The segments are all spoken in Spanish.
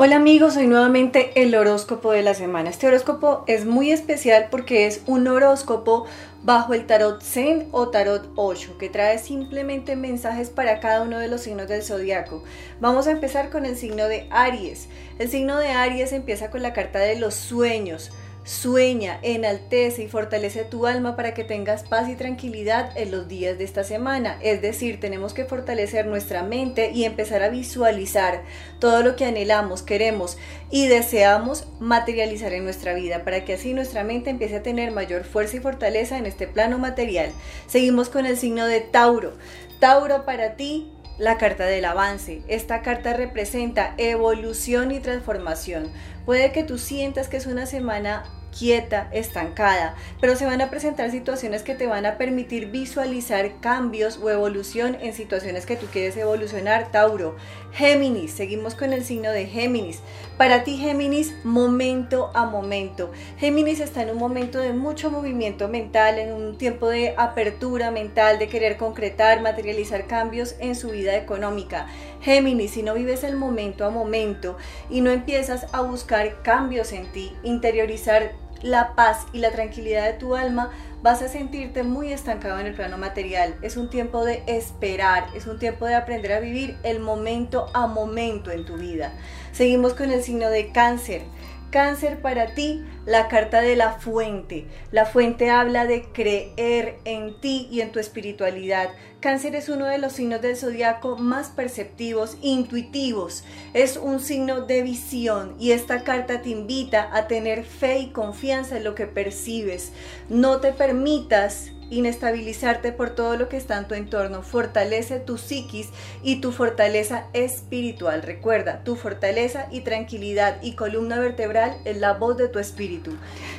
Hola amigos, hoy nuevamente el horóscopo de la semana. Este horóscopo es muy especial porque es un horóscopo bajo el tarot Zen o tarot 8 que trae simplemente mensajes para cada uno de los signos del zodiaco. Vamos a empezar con el signo de Aries. El signo de Aries empieza con la carta de los sueños. Sueña, enaltece y fortalece tu alma para que tengas paz y tranquilidad en los días de esta semana. Es decir, tenemos que fortalecer nuestra mente y empezar a visualizar todo lo que anhelamos, queremos y deseamos materializar en nuestra vida para que así nuestra mente empiece a tener mayor fuerza y fortaleza en este plano material. Seguimos con el signo de Tauro. Tauro para ti la carta del avance. Esta carta representa evolución y transformación. Puede que tú sientas que es una semana quieta, estancada, pero se van a presentar situaciones que te van a permitir visualizar cambios o evolución en situaciones que tú quieres evolucionar, Tauro. Géminis, seguimos con el signo de Géminis. Para ti, Géminis, momento a momento. Géminis está en un momento de mucho movimiento mental, en un tiempo de apertura mental, de querer concretar, materializar cambios en su vida económica. Géminis, si no vives el momento a momento y no empiezas a buscar cambios en ti, interiorizar la paz y la tranquilidad de tu alma, vas a sentirte muy estancado en el plano material. Es un tiempo de esperar, es un tiempo de aprender a vivir el momento a momento en tu vida. Seguimos con el signo de cáncer. Cáncer para ti, la carta de la fuente. La fuente habla de creer en ti y en tu espiritualidad. Cáncer es uno de los signos del zodiaco más perceptivos, intuitivos. Es un signo de visión y esta carta te invita a tener fe y confianza en lo que percibes. No te permitas inestabilizarte por todo lo que está en tu entorno. Fortalece tu psiquis y tu fortaleza espiritual. Recuerda, tu fortaleza y tranquilidad y columna vertebral es la voz de tu espíritu.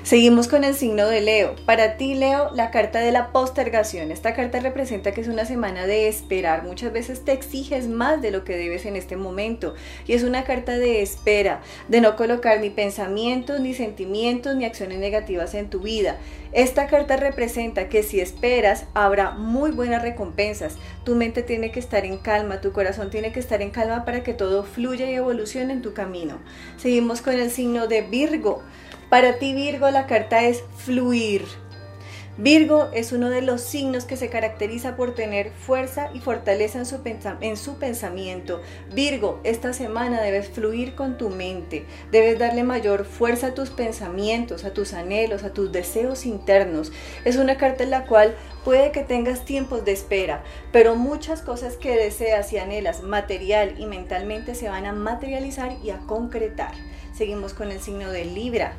Seguimos con el signo de Leo. Para ti, Leo, la carta de la postergación. Esta carta representa que es una semana de esperar. Muchas veces te exiges más de lo que debes en este momento. Y es una carta de espera, de no colocar ni pensamientos, ni sentimientos, ni acciones negativas en tu vida. Esta carta representa que si esperas, habrá muy buenas recompensas. Tu mente tiene que estar en calma, tu corazón tiene que estar en calma para que todo fluya y evolucione en tu camino. Seguimos con el signo de Virgo. Para ti Virgo la carta es fluir. Virgo es uno de los signos que se caracteriza por tener fuerza y fortaleza en su, en su, pensamiento. Virgo, esta semana debes fluir con tu mente, debes darle mayor fuerza a tus pensamientos, a tus anhelos, a tus deseos internos. Es una carta en la cual puede que tengas tiempos de espera, pero muchas cosas que deseas y anhelas material y mentalmente se van a materializar y a concretar. Seguimos con el signo de Libra.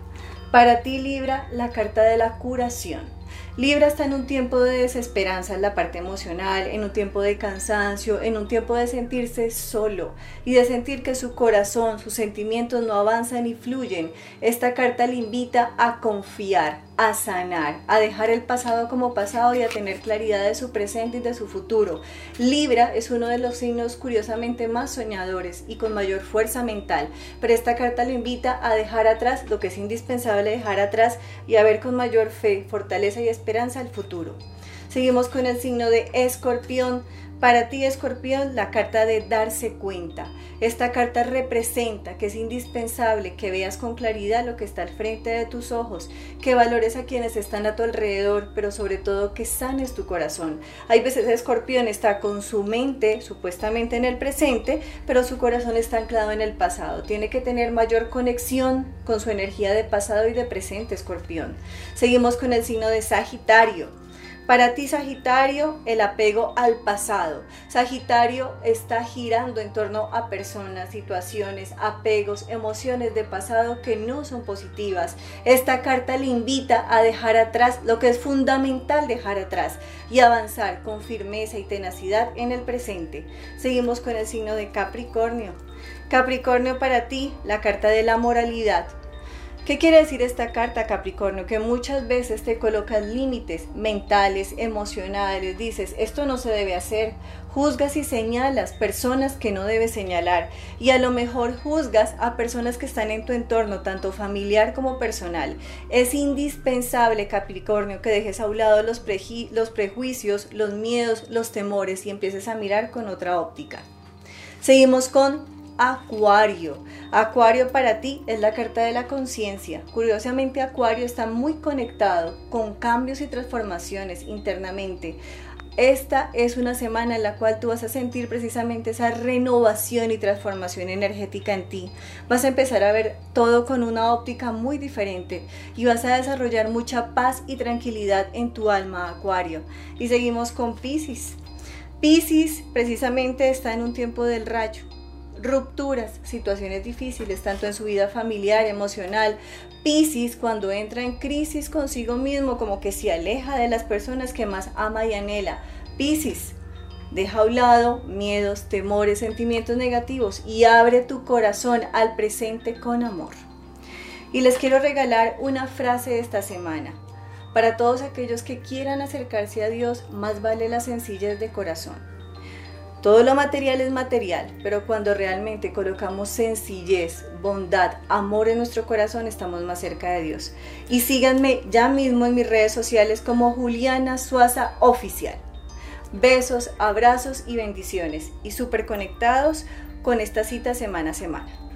Para ti Libra, la carta de la curación. Libra está en un tiempo de desesperanza en la parte emocional, en un tiempo de cansancio, en un tiempo de sentirse solo y de sentir que su corazón, sus sentimientos no avanzan y fluyen. Esta carta le invita a confiar, a sanar, a dejar el pasado como pasado y a tener claridad de su presente y de su futuro. Libra es uno de los signos curiosamente más soñadores y con mayor fuerza mental, pero esta carta lo invita a dejar atrás lo que es indispensable dejar atrás y a ver con mayor fe, fortaleza y esperanza el futuro. Seguimos con el signo de escorpión. Para ti, escorpión, la carta de darse cuenta. Esta carta representa que es indispensable que veas con claridad lo que está al frente de tus ojos, que valores a quienes están a tu alrededor, pero sobre todo que sanes tu corazón. Hay veces escorpión está con su mente supuestamente en el presente, pero su corazón está anclado en el pasado. Tiene que tener mayor conexión con su energía de pasado y de presente, escorpión. Seguimos con el signo de Sagitario. Para ti, Sagitario, el apego al pasado. Sagitario está girando en torno a personas, situaciones, apegos, emociones de pasado que no son positivas. Esta carta le invita a dejar atrás lo que es fundamental dejar atrás y avanzar con firmeza y tenacidad en el presente. Seguimos con el signo de Capricornio. Capricornio para ti, la carta de la moralidad. ¿Qué quiere decir esta carta, Capricornio? Que muchas veces te colocas límites mentales, emocionales, dices, esto no se debe hacer, juzgas y señalas personas que no debes señalar y a lo mejor juzgas a personas que están en tu entorno, tanto familiar como personal. Es indispensable, Capricornio, que dejes a un lado los, los prejuicios, los miedos, los temores y empieces a mirar con otra óptica. Seguimos con Acuario. Acuario para ti es la carta de la conciencia. Curiosamente, Acuario está muy conectado con cambios y transformaciones internamente. Esta es una semana en la cual tú vas a sentir precisamente esa renovación y transformación energética en ti. Vas a empezar a ver todo con una óptica muy diferente y vas a desarrollar mucha paz y tranquilidad en tu alma, Acuario. Y seguimos con Pisces. Pisces precisamente está en un tiempo del rayo. Rupturas, situaciones difíciles, tanto en su vida familiar, emocional. Pisces cuando entra en crisis consigo mismo, como que se aleja de las personas que más ama y anhela. Pisces, deja a un lado miedos, temores, sentimientos negativos y abre tu corazón al presente con amor. Y les quiero regalar una frase esta semana. Para todos aquellos que quieran acercarse a Dios, más vale la sencillez de corazón. Todo lo material es material, pero cuando realmente colocamos sencillez, bondad, amor en nuestro corazón, estamos más cerca de Dios. Y síganme ya mismo en mis redes sociales como Juliana Suaza Oficial. Besos, abrazos y bendiciones. Y súper conectados con esta cita semana a semana.